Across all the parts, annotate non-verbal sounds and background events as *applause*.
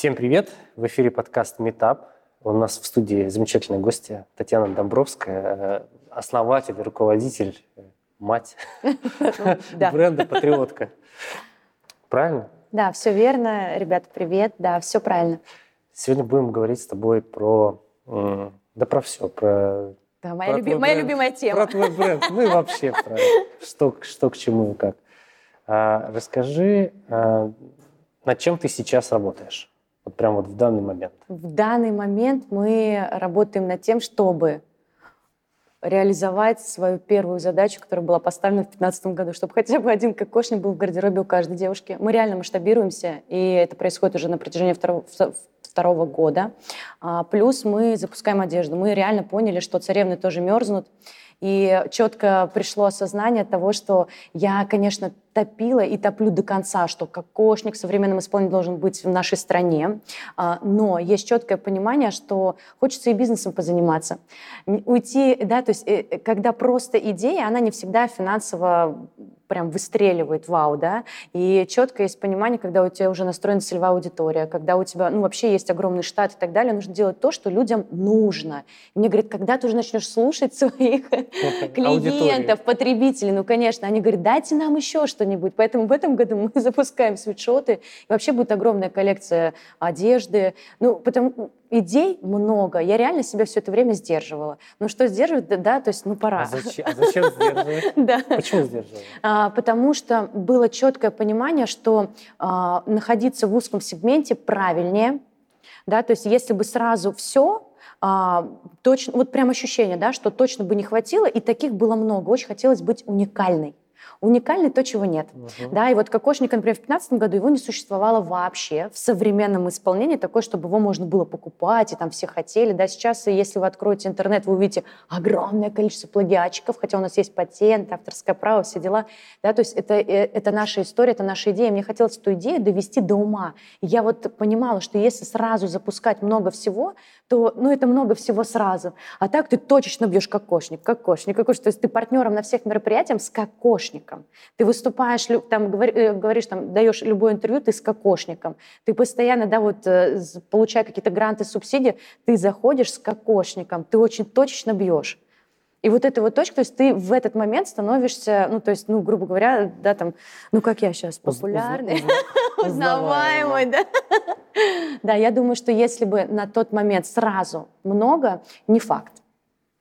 Всем привет! В эфире подкаст «Метап». У нас в студии замечательная гостья Татьяна Домбровская, э, основатель, руководитель, э, мать бренда «Патриотка». Правильно? Да, все верно. Ребята, привет. Да, все правильно. Сегодня будем говорить с тобой про... Да про все, про да, моя, люби... моя любимая тема. Про твой бренд. Ну и вообще про что, что к чему и как. А, расскажи, а, над чем ты сейчас работаешь? Вот прям вот в данный момент. В данный момент мы работаем над тем, чтобы реализовать свою первую задачу, которая была поставлена в 2015 году, чтобы хотя бы один кокошник был в гардеробе у каждой девушки. Мы реально масштабируемся, и это происходит уже на протяжении второго, второго года. А, плюс мы запускаем одежду. Мы реально поняли, что царевны тоже мерзнут, и четко пришло осознание того, что я, конечно, топила и топлю до конца, что кокошник в современном исполнении должен быть в нашей стране. А, но есть четкое понимание, что хочется и бизнесом позаниматься. Уйти, да, то есть э, когда просто идея, она не всегда финансово прям выстреливает, вау, да, и четко есть понимание, когда у тебя уже настроена целевая аудитория, когда у тебя, ну, вообще есть огромный штат и так далее, нужно делать то, что людям нужно. И мне говорят, когда ты уже начнешь слушать *laughs* своих клиентов, потребителей, ну, конечно, они говорят, дайте нам еще что-нибудь, поэтому в этом году *laughs* мы запускаем свитшоты, и вообще будет огромная коллекция одежды, ну, потому, идей много. Я реально себя все это время сдерживала. Ну что сдерживать, да, да то есть ну пора. А зачем, а зачем сдерживать? *laughs* Да. Почему сдерживать? А, потому что было четкое понимание, что а, находиться в узком сегменте правильнее. Да, то есть если бы сразу все, а, точно, вот прям ощущение, да, что точно бы не хватило, и таких было много. Очень хотелось быть уникальной уникальный то, чего нет. Угу. Да, и вот кокошник, например, в 2015 году его не существовало вообще в современном исполнении, такое, чтобы его можно было покупать, и там все хотели. Да, сейчас, если вы откроете интернет, вы увидите огромное количество плагиатчиков, хотя у нас есть патент, авторское право, все дела. Да, то есть это, э, это наша история, это наша идея. Мне хотелось эту идею довести до ума. И я вот понимала, что если сразу запускать много всего, то ну, это много всего сразу. А так ты точечно бьешь кокошник, кокошник, кокошник. То есть ты партнером на всех мероприятиях с кокошником. Ты выступаешь, там, э, говоришь, там, даешь любое интервью, ты с кокошником. Ты постоянно, да, вот, э, получая какие-то гранты, субсидии, ты заходишь с кокошником, ты очень точечно бьешь. И вот эта вот точка, то есть ты в этот момент становишься, ну, то есть, ну, грубо говоря, да, там, ну, как я сейчас, популярный, узнаваемый, да. Да, я думаю, что если бы на тот момент сразу много, не факт.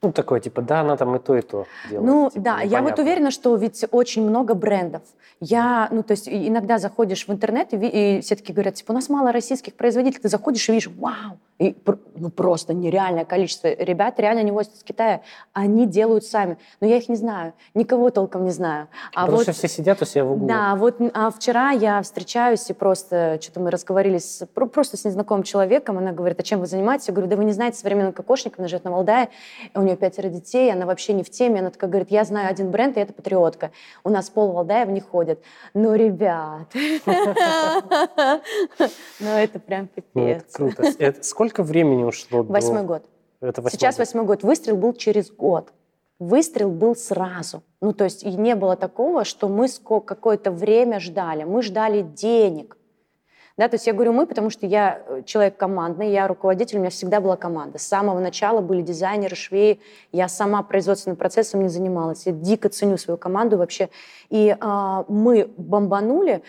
Ну, такое, типа, да, она там и то, и то делает. Ну, типа, да, непонятно. я вот уверена, что ведь очень много брендов. Я, ну, то есть иногда заходишь в интернет, и, и все таки говорят, типа, у нас мало российских производителей, ты заходишь и видишь, вау, и, ну, просто нереальное количество ребят реально не возят из Китая. Они делают сами. Но я их не знаю. Никого толком не знаю. А Потому вот, что все сидят у себя в углу. Да, вот а вчера я встречаюсь и просто что-то мы разговаривали с, просто с незнакомым человеком. Она говорит, а чем вы занимаетесь? Я говорю, да вы не знаете современного кокошника, она живет на Валдае, у нее пятеро детей, она вообще не в теме. Она такая говорит, я знаю один бренд, и это Патриотка. У нас пол Валдая в них ходит. Ну, ребят. *laughs* Ну, это прям пипец. Круто. Сколько Сколько времени ушло? Восьмой до... год. Это восьмой Сейчас восьмой год. Выстрел был через год. Выстрел был сразу. Ну, то есть и не было такого, что мы какое-то время ждали. Мы ждали денег. Да, то есть я говорю мы, потому что я э, человек командный, я руководитель, у меня всегда была команда. С самого начала были дизайнеры, швеи, я сама производственным процессом не занималась. Я дико ценю свою команду вообще. И а, мы бомбанули,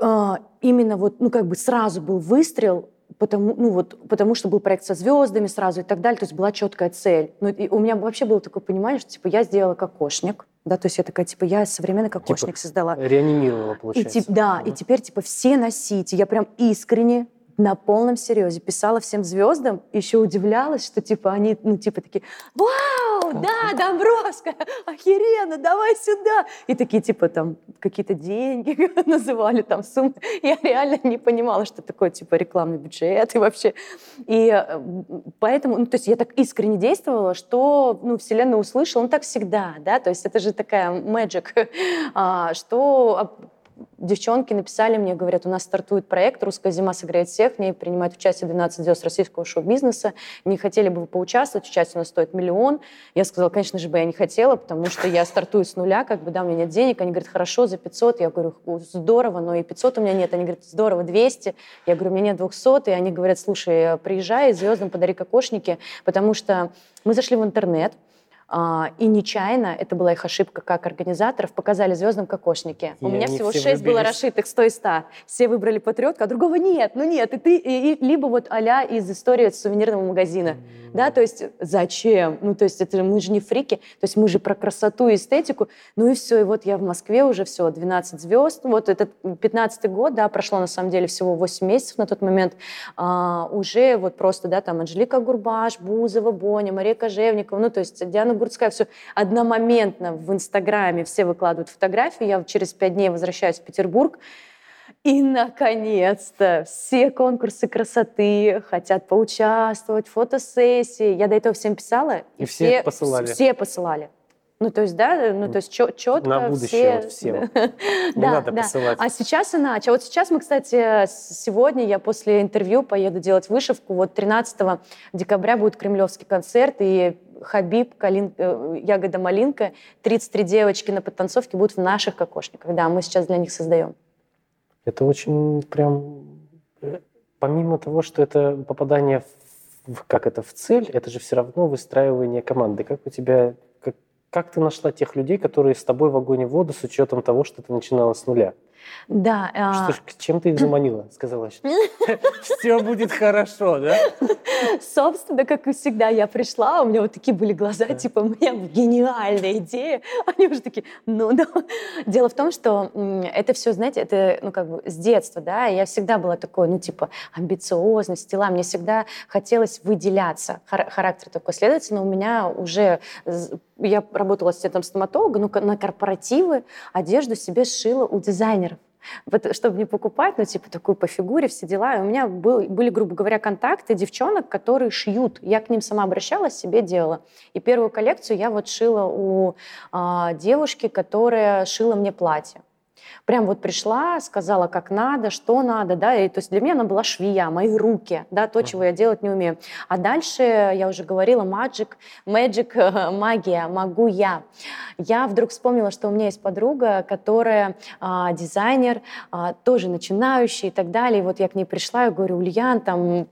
а, именно вот, ну как бы сразу был выстрел, потому, ну вот, потому что был проект со звездами сразу и так далее, то есть была четкая цель. Ну, и у меня вообще было такое понимание, что типа я сделала кокошник, да, то есть я такая, типа, я современный кокошник типа, создала. Реанимировала, получается. И, да, mm-hmm. и теперь, типа, все носите. Я прям искренне на полном серьезе писала всем звездам, еще удивлялась, что типа они, ну типа такие, вау, да, Домбровская, охеренно, давай сюда. И такие типа там какие-то деньги *laughs* называли, там суммы. Я реально не понимала, что такое типа рекламный бюджет и вообще. И э, поэтому, ну то есть я так искренне действовала, что ну, Вселенная услышала, ну так всегда, да, то есть это же такая magic, *laughs* а, что девчонки написали мне, говорят, у нас стартует проект «Русская зима согреет всех», в ней принимает участие 12 звезд российского шоу-бизнеса. Не хотели бы вы поучаствовать, участие у нас стоит миллион. Я сказала, конечно же бы я не хотела, потому что я стартую с нуля, как бы, да, у меня нет денег. Они говорят, хорошо, за 500. Я говорю, здорово, но и 500 у меня нет. Они говорят, здорово, 200. Я говорю, у меня нет 200. И они говорят, слушай, приезжай, звездам подари кокошники, потому что мы зашли в интернет, и нечаянно, это была их ошибка как организаторов, показали звездам кокошники. И У меня всего шесть было расшитых, 100 и 100. Все выбрали патриотку, а другого нет. Ну нет, и ты, и, и, либо вот а из истории сувенирного магазина. Mm-hmm. Да, то есть зачем? Ну, то есть это, мы же не фрики, то есть мы же про красоту и эстетику. Ну и все, и вот я в Москве уже все, 12 звезд. Вот этот 15 год, да, прошло на самом деле всего 8 месяцев на тот момент. А, уже вот просто, да, там Анжелика Гурбаш, Бузова, Боня, Мария Кожевникова, ну, то есть Диана Гурцкая, все одномоментно в Инстаграме все выкладывают фотографии. Я через пять дней возвращаюсь в Петербург. И, наконец-то, все конкурсы красоты хотят поучаствовать, фотосессии. Я до этого всем писала. И, и все, все посылали. Все посылали. Ну, то есть, да, ну, то есть четко На будущее все... вот всем. *laughs* Не да, надо да. посылать. А сейчас иначе. А вот сейчас мы, кстати, сегодня я после интервью поеду делать вышивку. Вот 13 декабря будет кремлевский концерт, и Хабиб, Калин, э, Ягода Малинка, 33 девочки на подтанцовке будут в наших кокошниках. Да, мы сейчас для них создаем. Это очень прям... Э, помимо того, что это попадание в, как это, в цель, это же все равно выстраивание команды. Как у тебя... Как, как ты нашла тех людей, которые с тобой в огонь и воду с учетом того, что ты начинала с нуля? Да. А что ж, чем ты их заманила? Сказала, *laughs* что все будет хорошо, да? Собственно, как и всегда, я пришла, у меня вот такие были глаза, типа, у меня гениальная идея. Они уже такие, ну, ну. Дело в том, что это все, знаете, это, ну, как бы с детства, да, я всегда была такой, ну, типа, амбициозность, дела, мне всегда хотелось выделяться, характер такой. Следовательно, у меня уже я работала ассистентом стоматолога, но на корпоративы одежду себе сшила у дизайнеров. Вот, чтобы не покупать, ну, типа, такую по фигуре, все дела. И у меня был, были, грубо говоря, контакты девчонок, которые шьют. Я к ним сама обращалась, себе делала. И первую коллекцию я вот шила у а, девушки, которая шила мне платье. Прям вот пришла, сказала, как надо, что надо, да, и то есть для меня она была швея, мои руки, да, то, чего я делать не умею. А дальше, я уже говорила, magic, *laughs* magic, магия, могу я. Я вдруг вспомнила, что у меня есть подруга, которая а, дизайнер, а, тоже начинающий и так далее. И вот я к ней пришла, я говорю, Ульян, там,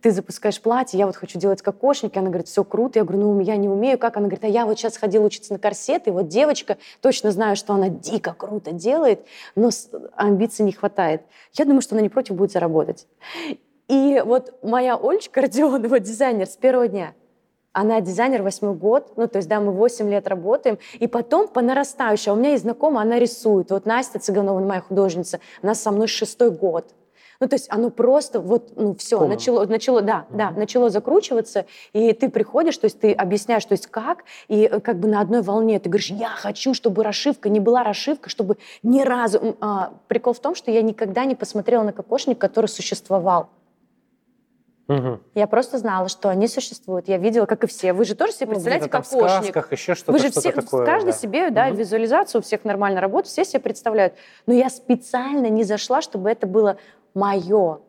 ты запускаешь платье, я вот хочу делать кокошники. Она говорит, все круто. Я говорю, ну, я не умею. Как? Она говорит, а я вот сейчас ходила учиться на корсет, и вот девочка, точно знаю, что она дико круто делает, но амбиций не хватает. Я думаю, что она не против будет заработать. И вот моя Ольчка Родионова, *laughs* дизайнер с первого дня, она дизайнер восьмой год, ну, то есть, да, мы 8 лет работаем, и потом по нарастающей. А у меня есть знакомая, она рисует. Вот Настя Цыганова, моя художница, она со мной шестой год. Ну, то есть оно просто вот, ну, все, Полно. начало, начало, да, mm-hmm. да, начало закручиваться, и ты приходишь, то есть ты объясняешь, то есть как, и э, как бы на одной волне ты говоришь, я хочу, чтобы расшивка не была расшивка, чтобы ни разу... А, прикол в том, что я никогда не посмотрела на кокошник, который существовал. Угу. Я просто знала, что они существуют. Я видела, как и все. Вы же тоже себе ну, представляете ну, кокошник. В сказках, еще что-то, Вы же что все, такое, каждый да. себе, да, угу. визуализацию, у всех нормально работает, все себе представляют. Но я специально не зашла, чтобы это было мое.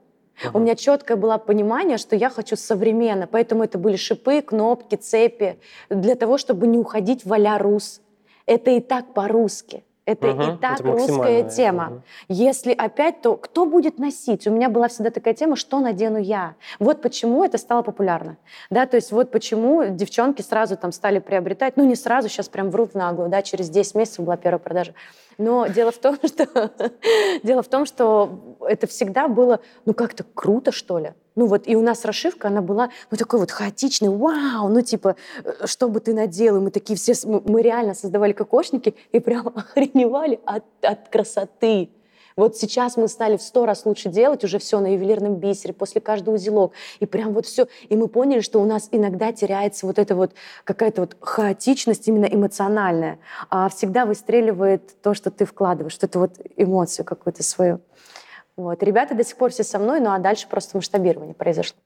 У меня четкое было понимание, что я хочу современно, поэтому это были шипы, кнопки, цепи, для того, чтобы не уходить в а рус. Это и так по-русски. Это угу, и так это русская тема. Угу. Если опять, то кто будет носить? У меня была всегда такая тема, что надену я. Вот почему это стало популярно. Да, то есть вот почему девчонки сразу там стали приобретать, ну не сразу, сейчас прям вру в наглую, да, через 10 месяцев была первая продажа. Но дело в том, *laughs* что дело в том, что это всегда было, ну как-то круто, что ли. Ну вот, и у нас расшивка, она была, ну такой вот хаотичный, вау, ну типа, э, что бы ты надел, мы такие все, мы реально создавали кокошники и прям *laughs* охреневали от, от красоты. Вот сейчас мы стали в сто раз лучше делать уже все на ювелирном бисере, после каждого узелок. И прям вот все. И мы поняли, что у нас иногда теряется вот эта вот какая-то вот хаотичность именно эмоциональная. А всегда выстреливает то, что ты вкладываешь, что это вот эмоцию какую-то свою. Вот. Ребята до сих пор все со мной, ну а дальше просто масштабирование произошло.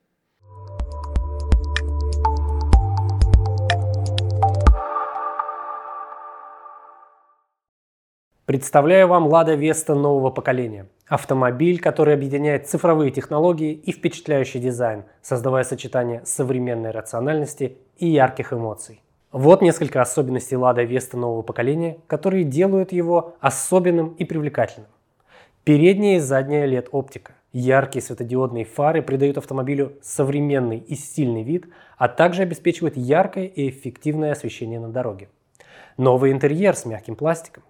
Представляю вам Lada Vesta нового поколения. Автомобиль, который объединяет цифровые технологии и впечатляющий дизайн, создавая сочетание современной рациональности и ярких эмоций. Вот несколько особенностей Lada Vesta нового поколения, которые делают его особенным и привлекательным. Передняя и задняя LED-оптика. Яркие светодиодные фары придают автомобилю современный и стильный вид, а также обеспечивают яркое и эффективное освещение на дороге. Новый интерьер с мягким пластиком.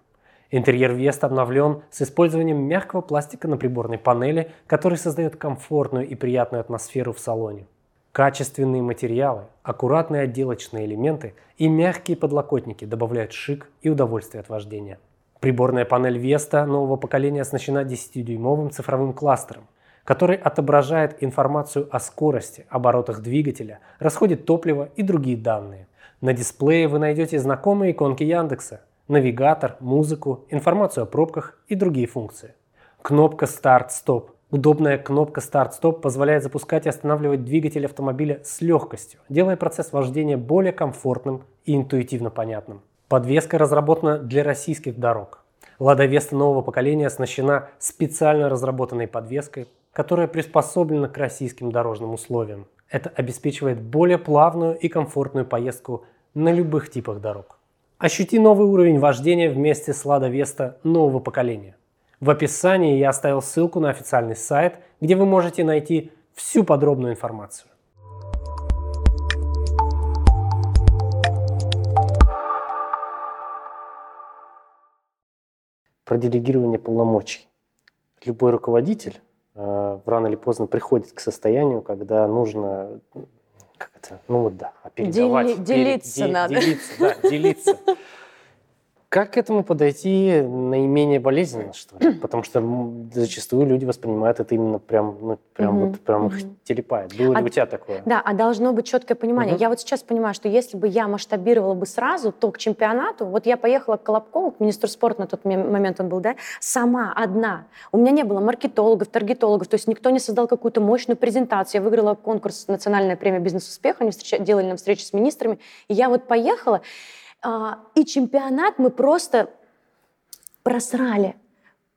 Интерьер Веста обновлен с использованием мягкого пластика на приборной панели, который создает комфортную и приятную атмосферу в салоне. Качественные материалы, аккуратные отделочные элементы и мягкие подлокотники добавляют шик и удовольствие от вождения. Приборная панель Vesta нового поколения оснащена 10-дюймовым цифровым кластером, который отображает информацию о скорости, оборотах двигателя, расходе топлива и другие данные. На дисплее вы найдете знакомые иконки Яндекса, навигатор, музыку, информацию о пробках и другие функции. Кнопка «Старт-стоп» Удобная кнопка «Старт-стоп» позволяет запускать и останавливать двигатель автомобиля с легкостью, делая процесс вождения более комфортным и интуитивно понятным. Подвеска разработана для российских дорог. Лада Веста нового поколения оснащена специально разработанной подвеской, которая приспособлена к российским дорожным условиям. Это обеспечивает более плавную и комфортную поездку на любых типах дорог. Ощути новый уровень вождения вместе с Лада Веста нового поколения. В описании я оставил ссылку на официальный сайт, где вы можете найти всю подробную информацию. Про делегирование полномочий. Любой руководитель э, рано или поздно приходит к состоянию, когда нужно как это, ну вот да, передавать. Дели, делиться перед, надо. Делиться, да, делиться. *laughs* Как к этому подойти наименее болезненно, что ли? *clears throat* Потому что зачастую люди воспринимают это именно прям, ну, прям, угу, вот, прям угу. их телепает. Было а, ли у тебя такое? Да, а должно быть четкое понимание. Угу. Я вот сейчас понимаю, что если бы я масштабировала бы сразу, то к чемпионату, вот я поехала к Колобкову, к министру спорта на тот момент он был, да, сама, одна. У меня не было маркетологов, таргетологов, то есть никто не создал какую-то мощную презентацию. Я выиграла конкурс «Национальная премия бизнес-успеха», они встреча, делали нам встречи с министрами, и я вот поехала, и чемпионат мы просто просрали.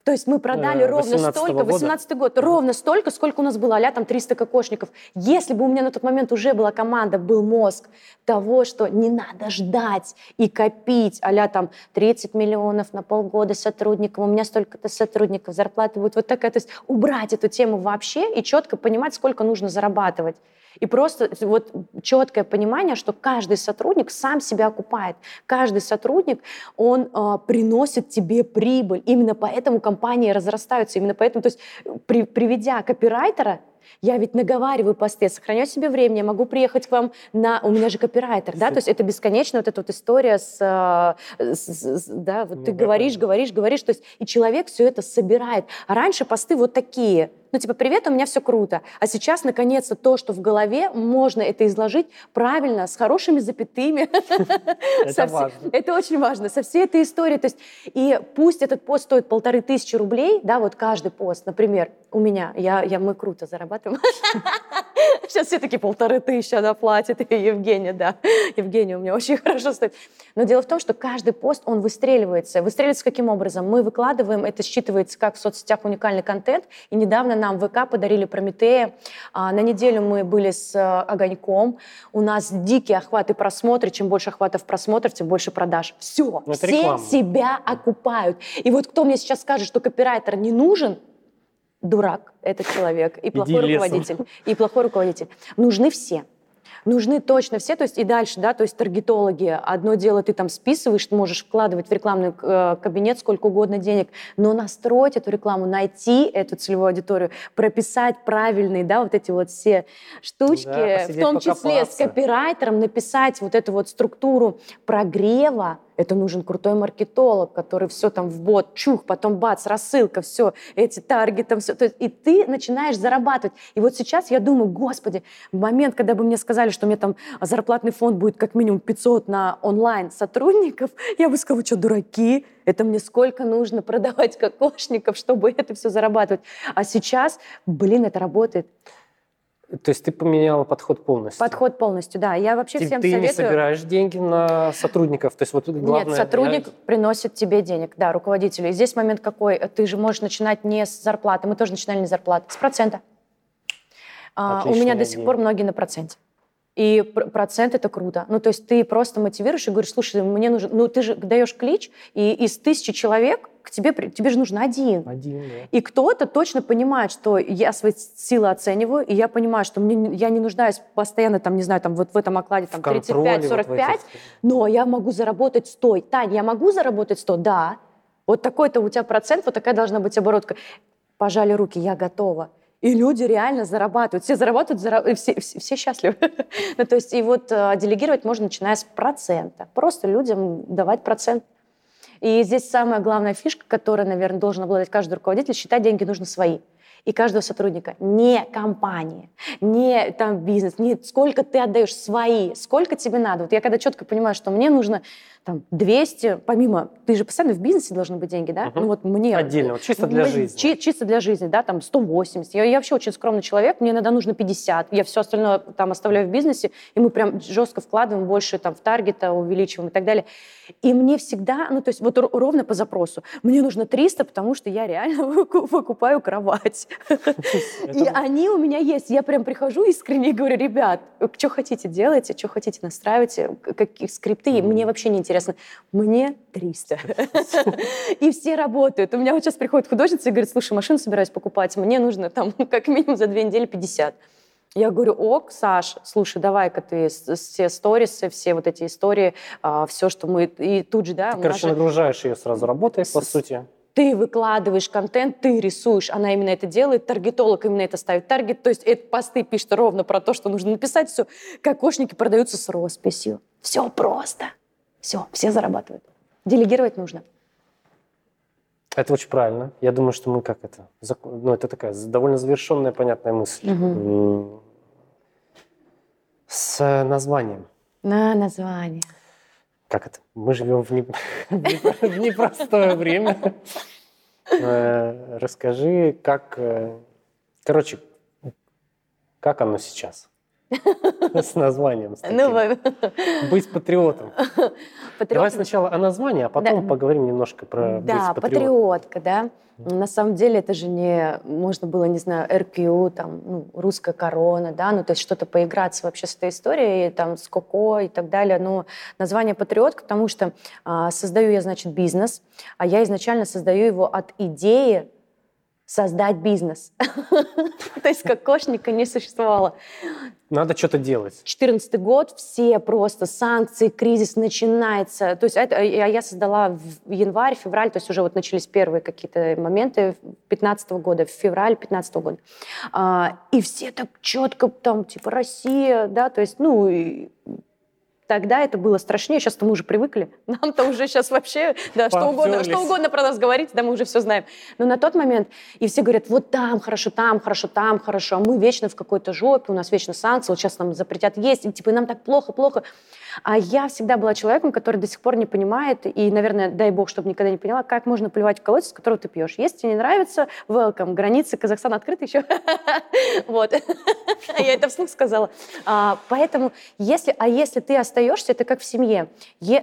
То есть мы продали э, ровно столько, 18 год, ровно столько, сколько у нас было, а там 300 кокошников. Если бы у меня на тот момент уже была команда, был мозг того, что не надо ждать и копить, а там 30 миллионов на полгода сотрудникам, у меня столько-то сотрудников, зарплата будет вот такая. То есть убрать эту тему вообще и четко понимать, сколько нужно зарабатывать. И просто вот четкое понимание, что каждый сотрудник сам себя окупает. Каждый сотрудник, он э, приносит тебе прибыль. Именно поэтому компании разрастаются. Именно поэтому, то есть при, приведя копирайтера, я ведь наговариваю посты, сохраняю себе время, я могу приехать к вам на... У меня же копирайтер, да, то есть это бесконечно вот эта вот история с... Э, с, с да, вот ну, ты говоришь, говоришь, говоришь, то есть и человек все это собирает. А раньше посты вот такие, ну, типа, привет, у меня все круто. А сейчас, наконец-то, то, что в голове, можно это изложить правильно, с хорошими запятыми. *laughs* Это важно. Это очень важно. Со всей этой историей. То есть, и пусть этот пост стоит полторы тысячи рублей, да, вот каждый пост, например, у меня, я, я, мы круто зарабатываем. *laughs* Сейчас все таки полторы тысячи она платит, и Евгения, да. Евгения у меня очень *laughs* хорошо стоит. Но дело в том, что каждый пост, он выстреливается. Выстреливается каким образом? Мы выкладываем, это считывается как в соцсетях уникальный контент, и недавно нам в ВК подарили Прометея. А, на неделю мы были с а, Огоньком. У нас дикие охваты просмотры. Чем больше охватов просмотров, тем больше продаж. Все, все реклама. себя окупают. И вот кто мне сейчас скажет, что копирайтер не нужен, дурак этот человек и плохой Иди руководитель. Лесом. И плохой руководитель. Нужны все нужны точно все, то есть и дальше, да, то есть таргетологи, одно дело ты там списываешь, ты можешь вкладывать в рекламный э, кабинет сколько угодно денег, но настроить эту рекламу, найти эту целевую аудиторию, прописать правильные, да, вот эти вот все штучки, да, в том числе с копирайтером написать вот эту вот структуру прогрева, это нужен крутой маркетолог, который все там в бот, чух, потом бац, рассылка, все, эти таргеты, все. То есть, и ты начинаешь зарабатывать. И вот сейчас я думаю, господи, в момент, когда бы мне сказали, что меня там зарплатный фонд будет как минимум 500 на онлайн сотрудников, я бы сказала, что дураки, это мне сколько нужно продавать *laughs* кокошников, чтобы это все зарабатывать. А сейчас, блин, это работает. То есть ты поменяла подход полностью? Подход полностью, да. Я вообще ты, всем ты советую... Ты не собираешь деньги на сотрудников? То есть вот главное... Нет, сотрудник я... приносит тебе денег, да, руководителю. И здесь момент какой? Ты же можешь начинать не с зарплаты, мы тоже начинали не с зарплаты, с процента. А, у меня до сих пор многие на проценте. И процент это круто. Ну, то есть ты просто мотивируешь и говоришь, слушай, мне нужен... Ну, ты же даешь клич, и из тысячи человек к тебе, тебе же нужен один. Один, да. И кто-то точно понимает, что я свои силы оцениваю, и я понимаю, что мне, я не нуждаюсь постоянно, там, не знаю, там, вот в этом окладе там, 35-45, вот этих... но я могу заработать 100. Тань, я могу заработать 100? Да. Вот такой-то у тебя процент, вот такая должна быть оборотка. Пожали руки, я готова. И люди реально зарабатывают. Все зарабатывают, зараб... все, все, все счастливы. *laughs* ну, то есть и вот э, делегировать можно, начиная с процента. Просто людям давать процент. И здесь самая главная фишка, которая, наверное, должен обладать каждый руководитель, считать деньги нужно свои и каждого сотрудника. Не компания, не там бизнес, не сколько ты отдаешь свои, сколько тебе надо. Вот я когда четко понимаю, что мне нужно там 200, помимо, ты же постоянно в бизнесе должны быть деньги, да? Угу. Ну вот мне... Отдельно, вот чисто для жизни. Чи, чисто для жизни, да, там 180. Я, я вообще очень скромный человек, мне иногда нужно 50. Я все остальное там оставляю в бизнесе, и мы прям жестко вкладываем больше там в таргета, увеличиваем и так далее. И мне всегда, ну то есть вот ровно по запросу, мне нужно 300, потому что я реально *laughs* выкупаю кровать. *laughs* И они у меня есть. Я прям прихожу искренне и говорю, ребят, что хотите делайте, что хотите настраивайте, какие скрипты, мне вообще не интересно интересно. Мне 300. И все работают. У меня вот сейчас приходит художница и говорит, слушай, машину собираюсь покупать, мне нужно там *laughs* как минимум за две недели 50. Я говорю, ок, Саш, слушай, давай-ка ты все сторисы, все вот эти истории, а, все, что мы... И тут же, да... Ты, короче, нагружаешь ее сразу работой, по сути ты выкладываешь контент, ты рисуешь, она именно это делает, таргетолог именно это ставит таргет, то есть это посты пишет ровно про то, что нужно написать, все. Кокошники продаются с росписью. Все просто. Все, все зарабатывают. Делегировать нужно. Это очень правильно. Я думаю, что мы как это... Ну, это такая довольно завершенная, понятная мысль. Угу. С названием. На название. Как это? Мы живем в, не... *laughs* в непростое время. Э, расскажи, как... Э, короче, как оно сейчас? *laughs* С названием. С ну, быть патриотом. *laughs* Патриот... Давай сначала о названии, а потом да. поговорим немножко про да, быть патриотка, да. На самом деле это же не можно было, не знаю, РКУ, там, ну, русская корона, да, ну, то есть что-то поиграться вообще с этой историей, там, с Коко и так далее. Но название патриотка, потому что а, создаю я, значит, бизнес, а я изначально создаю его от идеи создать бизнес. *laughs* То есть кокошника не существовало. Надо что-то делать. 14 год, все просто санкции, кризис начинается. То есть это, я создала в январь, февраль, то есть уже вот начались первые какие-то моменты 15 года, в февраль 15 года. А, и все так четко там, типа, Россия, да, то есть, ну, Тогда это было страшнее, сейчас-то мы уже привыкли. *laughs* Нам-то уже сейчас вообще, да, что угодно, что угодно про нас говорить, да, мы уже все знаем. Но на тот момент, и все говорят, вот там хорошо, там хорошо, там хорошо, а мы вечно в какой-то жопе, у нас вечно санкции, вот сейчас нам запретят есть, и типа нам так плохо, плохо. А я всегда была человеком, который до сих пор не понимает, и, наверное, дай бог, чтобы никогда не поняла, как можно плевать в колодец, с которого ты пьешь. Если тебе не нравится, welcome, границы Казахстана открыты еще. *laughs* Вот. *laughs* Я это вслух сказала. А, поэтому, если, а если ты остаешься, это как в семье.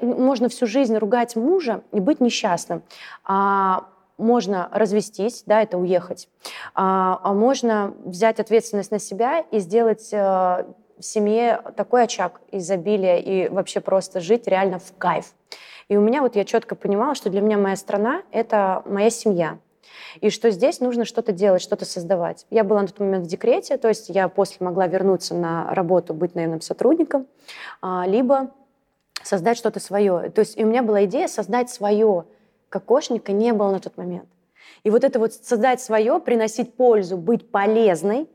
Можно всю жизнь ругать мужа и быть несчастным. А можно развестись, да, это уехать, а, а можно взять ответственность на себя и сделать э, в семье такой очаг изобилия и вообще просто жить реально в кайф. И у меня вот я четко понимала, что для меня моя страна — это моя семья. И что здесь нужно что-то делать, что-то создавать. Я была на тот момент в декрете, то есть я после могла вернуться на работу, быть наемным сотрудником, а, либо создать что-то свое. То есть и у меня была идея создать свое. Кокошника не было на тот момент. И вот это вот создать свое, приносить пользу, быть полезной,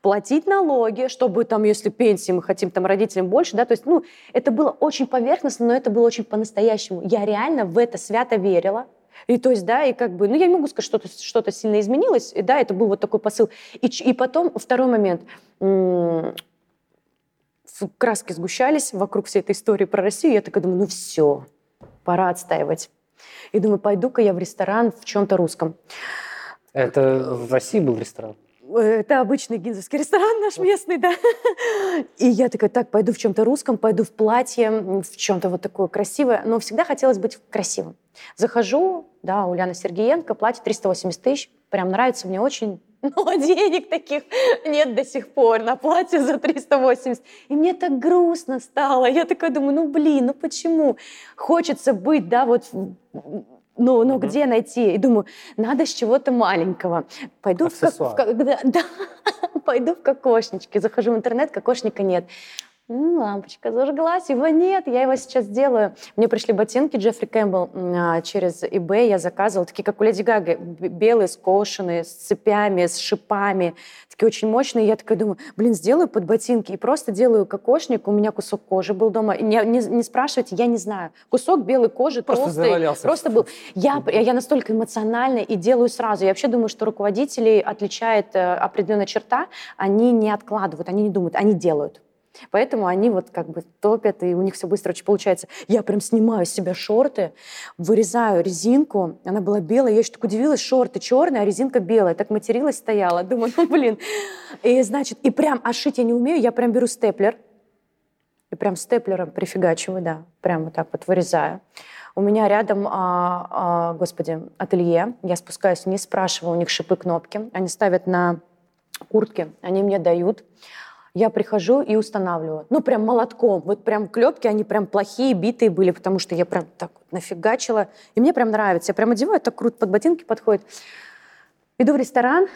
платить налоги, чтобы там, если пенсии мы хотим там родителям больше, да, то есть, ну, это было очень поверхностно, но это было очень по-настоящему. Я реально в это свято верила, и то есть, да, и как бы, ну, я не могу сказать, что-то что сильно изменилось, и, да, это был вот такой посыл. И, и потом, второй момент, краски сгущались вокруг всей этой истории про Россию, я такая думаю, ну все, пора отстаивать. И думаю, пойду-ка я в ресторан в чем-то русском. Это в России был ресторан? Это обычный гинзовский ресторан наш местный, да. И я такая, так, пойду в чем-то русском, пойду в платье, в чем-то вот такое красивое. Но всегда хотелось быть красивым. Захожу, да, Ульяна Сергеенко, платье 380 тысяч, прям нравится мне очень. *laughs* Но денег таких нет до сих пор на платье за 380. И мне так грустно стало. Я такая думаю, ну блин, ну почему? Хочется быть, да, вот ну, ну mm-hmm. где найти? И думаю, надо с чего-то маленького. Пойду в, как, в, да, *laughs* да, пойду в кокошнички. Захожу в интернет, кокошника нет. Лампочка зажглась, его нет, я его сейчас сделаю. Мне пришли ботинки Джеффри Кэмпбелл а, через eBay, я заказывала, такие, как у Леди Гага, белые, скошенные, с цепями, с шипами, такие очень мощные. Я такая думаю, блин, сделаю под ботинки и просто делаю кокошник. У меня кусок кожи был дома. Не, не, не спрашивайте, я не знаю. Кусок белой кожи, просто толстый. Завалялся. Просто был. Я, я настолько эмоциональная и делаю сразу. Я вообще думаю, что руководителей отличает э, определенная черта. Они не откладывают, они не думают, они делают. Поэтому они вот как бы топят, и у них все быстро очень получается. Я прям снимаю с себя шорты, вырезаю резинку. Она была белая. Я еще так удивилась, шорты черные, а резинка белая. Так материлась, стояла. *laughs* Думаю, ну блин. И значит, и прям, а шить я не умею. Я прям беру степлер. И прям степлером прифигачиваю, да. Прям вот так вот вырезаю. У меня рядом, а, а, господи, ателье. Я спускаюсь вниз, спрашиваю у них шипы, кнопки. Они ставят на куртки, они мне дают я прихожу и устанавливаю. Ну, прям молотком. Вот прям клепки, они прям плохие, битые были, потому что я прям так вот нафигачила. И мне прям нравится. Я прям одеваю, так круто под ботинки подходит. Иду в ресторан,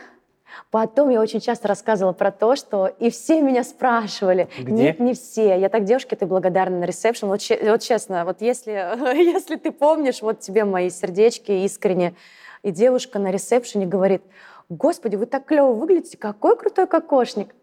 Потом я очень часто рассказывала про то, что и все меня спрашивали. Где? Нет, не все. Я так девушке ты благодарна на ресепшн. Вот, вот честно, вот если, *laughs* если ты помнишь, вот тебе мои сердечки искренне. И девушка на ресепшене говорит, господи, вы так клево выглядите, какой крутой кокошник.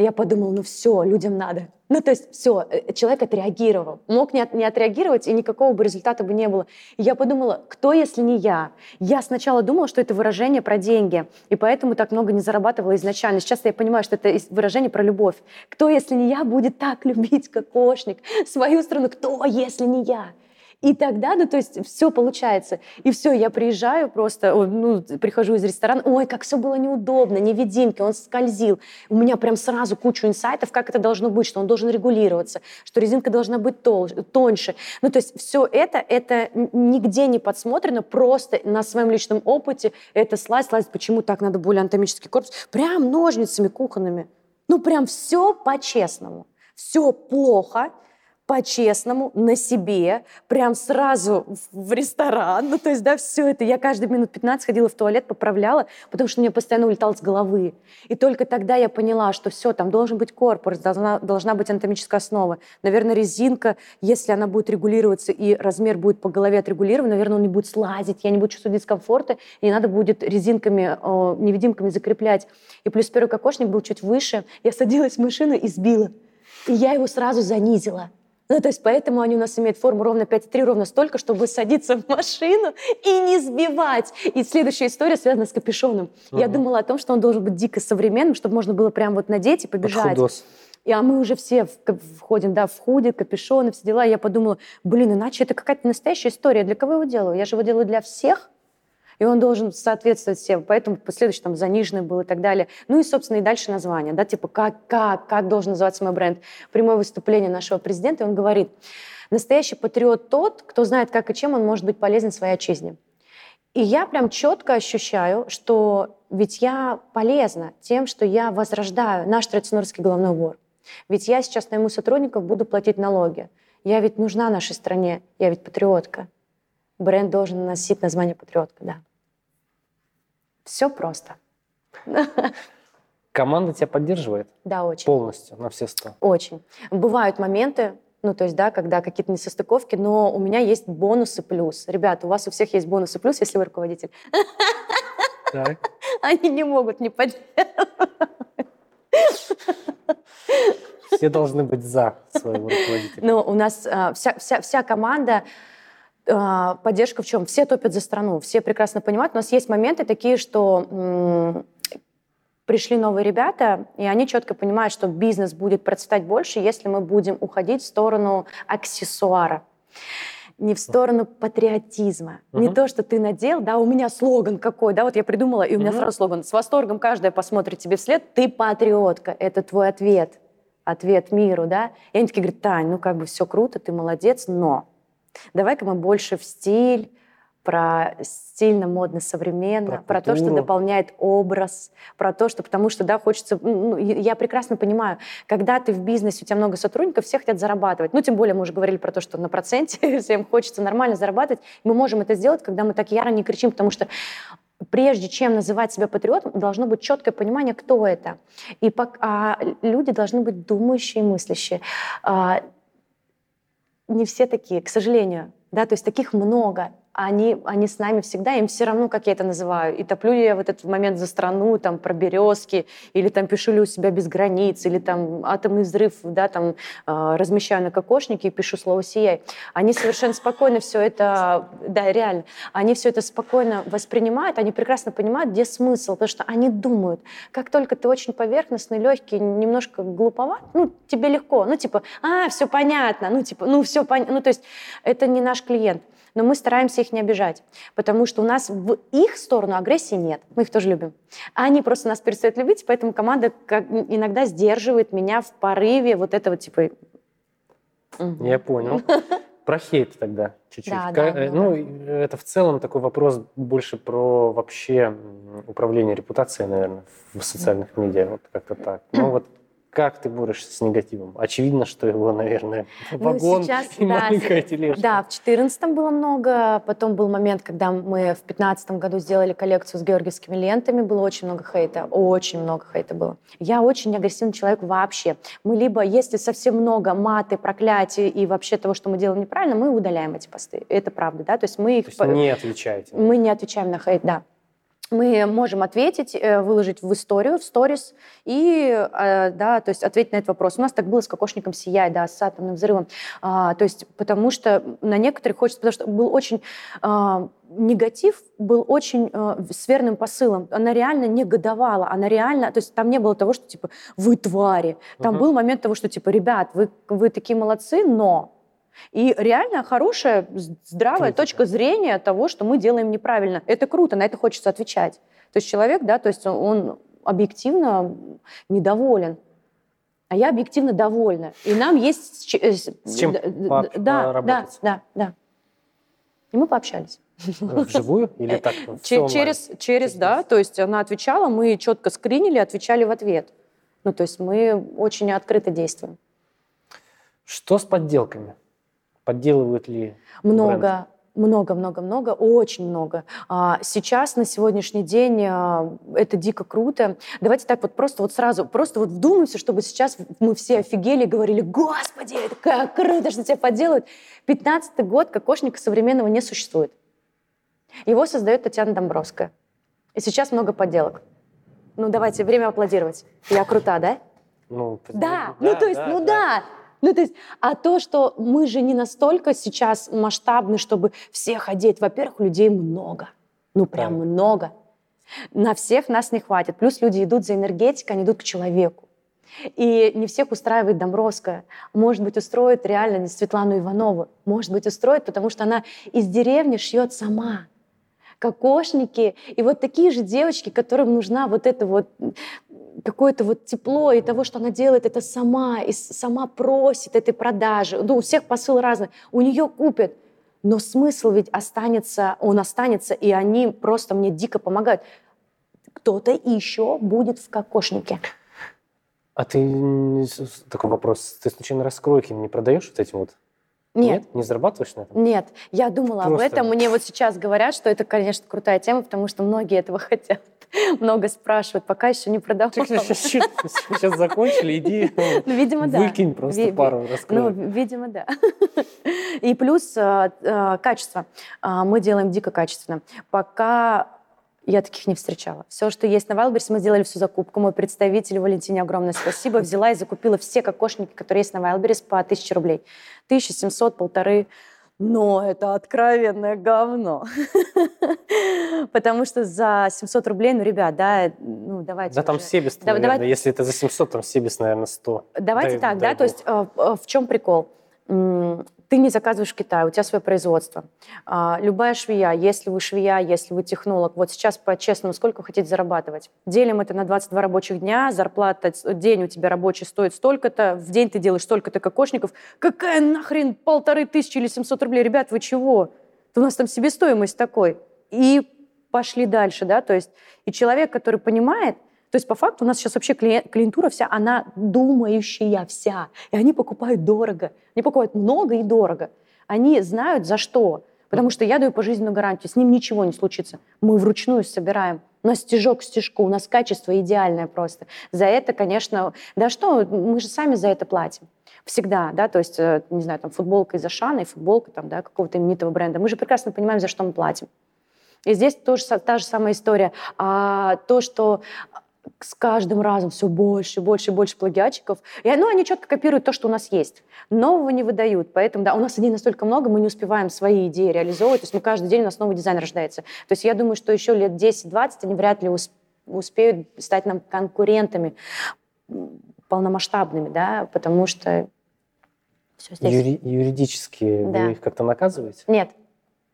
И я подумала, ну все, людям надо. Ну, то есть все, э, человек отреагировал. Мог не, от, не отреагировать, и никакого бы результата бы не было. И я подумала, кто, если не я? Я сначала думала, что это выражение про деньги, и поэтому так много не зарабатывала изначально. Сейчас я понимаю, что это выражение про любовь. Кто, если не я, будет так *laughs* любить кокошник, свою страну? Кто, если не я? И тогда, ну, то есть все получается. И все, я приезжаю просто, ну, прихожу из ресторана, ой, как все было неудобно, невидимки, он скользил. У меня прям сразу кучу инсайтов, как это должно быть, что он должен регулироваться, что резинка должна быть толще, тоньше. Ну, то есть все это, это нигде не подсмотрено, просто на своем личном опыте это слайд, слайд, почему так надо более анатомический корпус, прям ножницами кухонными. Ну, прям все по-честному. Все плохо, по-честному, на себе, прям сразу в ресторан. Ну, то есть, да, все это. Я каждые минут 15 ходила в туалет, поправляла, потому что мне постоянно улетал с головы. И только тогда я поняла, что все, там должен быть корпус, должна, должна быть анатомическая основа. Наверное, резинка, если она будет регулироваться и размер будет по голове отрегулирован, наверное, он не будет слазить, я не буду чувствовать дискомфорта, и не надо будет резинками, э, невидимками закреплять. И плюс первый кокошник был чуть выше. Я садилась в машину и сбила. И я его сразу занизила. Ну, то есть поэтому они у нас имеют форму ровно 5,3, ровно столько, чтобы садиться в машину и не сбивать. И следующая история связана с капюшоном. Угу. Я думала о том, что он должен быть дико современным, чтобы можно было прям вот надеть и побежать. Под и, а мы уже все входим, да, в худи, капюшоны, все дела. И я подумала, блин, иначе это какая-то настоящая история. Для кого я его делаю? Я же его делаю для всех и он должен соответствовать всем. Поэтому последующий там заниженный был и так далее. Ну и, собственно, и дальше название, да, типа как, как, как должен называться мой бренд. Прямое выступление нашего президента, и он говорит, настоящий патриот тот, кто знает, как и чем он может быть полезен своей отчизне. И я прям четко ощущаю, что ведь я полезна тем, что я возрождаю наш традиционный головной убор. Ведь я сейчас найму сотрудников, буду платить налоги. Я ведь нужна нашей стране, я ведь патриотка. Бренд должен носить название патриотка, да. Все просто. *laughs* Команда тебя поддерживает? Да, очень. Полностью, на все сто? Очень. Бывают моменты, ну, то есть, да, когда какие-то несостыковки, но у меня есть бонусы плюс. Ребята, у вас у всех есть бонусы плюс, если вы руководитель. Так. *laughs* Они не могут не поддерживать. Все должны быть за своего руководителя. Ну, у нас а, вся, вся, вся команда поддержка в чем? Все топят за страну, все прекрасно понимают. У нас есть моменты такие, что пришли новые ребята, и они четко понимают, что бизнес будет процветать больше, если мы будем уходить в сторону аксессуара. не в сторону патриотизма. Угу. Не то, что ты надел, да, у меня слоган какой, да, вот я придумала, и у меня угу. сразу слоган. С восторгом каждая посмотрит тебе вслед, ты патриотка, это твой ответ, ответ миру, да. И они такие говорят, Тань, ну как бы все круто, ты молодец, но давай-ка мы больше в стиль, про стильно, модно, современно, про, про то, что дополняет образ, про то, что потому что, да, хочется... Ну, я прекрасно понимаю, когда ты в бизнесе, у тебя много сотрудников, все хотят зарабатывать. Ну, тем более мы уже говорили про то, что на проценте *laughs* всем хочется нормально зарабатывать. Мы можем это сделать, когда мы так яро не кричим, потому что прежде чем называть себя патриотом, должно быть четкое понимание, кто это. И а люди должны быть думающие, мыслящие. А, не все такие, к сожалению. Да, то есть таких много они, они с нами всегда, им все равно, как я это называю. И топлю я в этот момент за страну, там, про березки, или там пишу ли у себя без границ, или там атомный взрыв, да, там, э, размещаю на кокошнике и пишу слово «сияй». Они совершенно спокойно все это, да, реально, они все это спокойно воспринимают, они прекрасно понимают, где смысл, потому что они думают. Как только ты очень поверхностный, легкий, немножко глуповат, ну, тебе легко, ну, типа, а, все понятно, ну, типа, ну, все понятно, ну, то есть это не наш клиент но мы стараемся их не обижать, потому что у нас в их сторону агрессии нет. Мы их тоже любим. А они просто нас перестают любить, поэтому команда как, иногда сдерживает меня в порыве вот этого типа... Я понял. *laughs* Про хейт тогда чуть-чуть. Да, как, да, ну, да. это в целом такой вопрос больше про вообще управление репутацией, наверное, в социальных медиа, вот как-то так. Ну *clears throat* вот как ты борешься с негативом? Очевидно, что его, наверное, ну, вагон ну, сейчас, *laughs* и да, маленькая тележка. Да, в 2014 было много. Потом был момент, когда мы в 2015 году сделали коллекцию с георгиевскими лентами. Было очень много хейта. Очень много хейта было. Я очень агрессивный человек вообще. Мы либо, если совсем много маты, проклятий и вообще того, что мы делаем неправильно, мы удаляем эти посты. Это правда, да? То есть мы их... То есть не отвечаете? Мы не отвечаем на хейт, да мы можем ответить, э, выложить в историю, в сторис, и, э, да, то есть ответить на этот вопрос. У нас так было с кокошником «Сияй», да, с атомным взрывом. А, то есть потому что на некоторых хочется, потому что был очень а, негатив был очень э, с верным посылом. Она реально негодовала, она реально, то есть там не было того, что типа вы твари. Там угу. был момент того, что типа ребят, вы вы такие молодцы, но и реально хорошая, здравая Критика. точка зрения того, что мы делаем неправильно. Это круто, на это хочется отвечать. То есть человек, да, то есть он объективно недоволен. А я объективно довольна. И нам есть... Э, с чем да, да, да, да, да. И мы пообщались. Вживую или так? Через, через, да. То есть она отвечала, мы четко скринили, отвечали в ответ. Ну, то есть мы очень открыто действуем. Что с подделками? Подделывают ли Много. Много, много, много, очень много. А, сейчас, на сегодняшний день, а, это дико круто. Давайте так вот просто вот сразу, просто вот вдумаемся, чтобы сейчас мы все офигели и говорили, господи, это как круто, что тебя подделывают. Пятнадцатый год кокошника современного не существует. Его создает Татьяна Домбровская. И сейчас много подделок. Ну, давайте, время аплодировать. Я крута, да? Ну, да, да, ну то есть, да, ну да. да. Ну, то есть, а то, что мы же не настолько сейчас масштабны, чтобы всех одеть. Во-первых, людей много. Ну, прям да. много. На всех нас не хватит. Плюс люди идут за энергетикой, они идут к человеку. И не всех устраивает Домбровская. Может быть, устроит реально Светлану Иванову. Может быть, устроит, потому что она из деревни шьет сама кокошники. И вот такие же девочки, которым нужна вот эта вот какое-то вот тепло и того, что она делает это сама, и сама просит этой продажи. Ну, у всех посыл разный. У нее купят. Но смысл ведь останется, он останется, и они просто мне дико помогают. Кто-то еще будет в кокошнике. А ты, такой вопрос, ты случайно раскройки не продаешь вот этим вот нет. Нет? Не зарабатываешь на этом? Нет. Я думала Просто... об этом. Мне вот сейчас говорят, что это, конечно, крутая тема, потому что многие этого *laughs* хотят. Много спрашивают, пока еще не продавала. Сейчас, сейчас закончили, иди ну, выкинь просто пару раскроек. Ну, видимо, да. И плюс э, э, качество. Э, мы делаем дико качественно. Пока я таких не встречала. Все, что есть на Вайлберсе, мы сделали всю закупку. Мой представитель Валентине огромное спасибо. Взяла и закупила все кокошники, которые есть на Вайлберс по 1000 рублей. 1700, полторы. Но это откровенное говно. *laughs* Потому что за 700 рублей, ну, ребят, да, ну, давайте Да, там. Себес, да, наверное, давайте... если это за 700, там Себес, наверное, 100. Давайте дай, так, дай да, бог. то есть э, в чем прикол? Ты не заказываешь в Китае, у тебя свое производство. А, любая швея, если вы швея, если вы технолог, вот сейчас по-честному, сколько вы хотите зарабатывать? Делим это на 22 рабочих дня, зарплата, день у тебя рабочий стоит столько-то, в день ты делаешь столько-то кокошников. Какая нахрен полторы тысячи или 700 рублей? Ребят, вы чего? У нас там себестоимость такой. И пошли дальше, да, то есть и человек, который понимает, то есть по факту у нас сейчас вообще клиентура вся, она думающая вся. И они покупают дорого. Они покупают много и дорого. Они знают за что. Потому что я даю пожизненную гарантию, с ним ничего не случится. Мы вручную собираем. У нас стежок к стежку, у нас качество идеальное просто. За это, конечно, да что, мы же сами за это платим. Всегда, да, то есть, э, не знаю, там футболка из Ашана и футболка там, да, какого-то именитого бренда. Мы же прекрасно понимаем, за что мы платим. И здесь тоже та же самая история. А то, что с каждым разом все больше, больше больше плагиатчиков. И, ну, они четко копируют то, что у нас есть. Нового не выдают. Поэтому, да, у нас идей настолько много, мы не успеваем свои идеи реализовывать. То есть мы каждый день, у нас новый дизайн рождается. То есть я думаю, что еще лет 10-20 они вряд ли успеют стать нам конкурентами полномасштабными, да, потому что все здесь. Юри- юридически да. вы их как-то наказываете? Нет.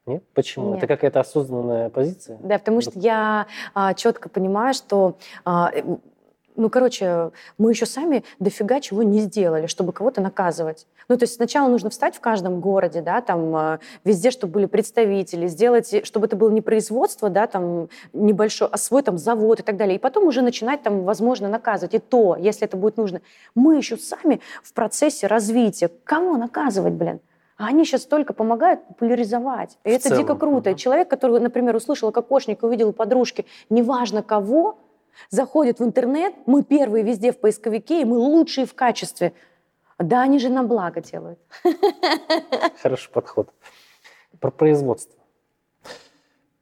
Нет? Почему? Нет. Это какая-то осознанная позиция? Да, потому что я а, четко понимаю, что а, ну, короче, мы еще сами дофига чего не сделали, чтобы кого-то наказывать. Ну, то есть сначала нужно встать в каждом городе, да, там а, везде, чтобы были представители, сделать, чтобы это было не производство, да, там небольшое, а свой там завод и так далее. И потом уже начинать там, возможно, наказывать. И то, если это будет нужно. Мы еще сами в процессе развития. Кого наказывать, блин? А они сейчас только помогают популяризовать. И в это целом. дико круто. И человек, который, например, услышал кокошник, увидел у подружки, неважно кого, заходит в интернет, мы первые везде в поисковике, и мы лучшие в качестве. Да, они же на благо делают. *laughs* Хороший подход. Про производство.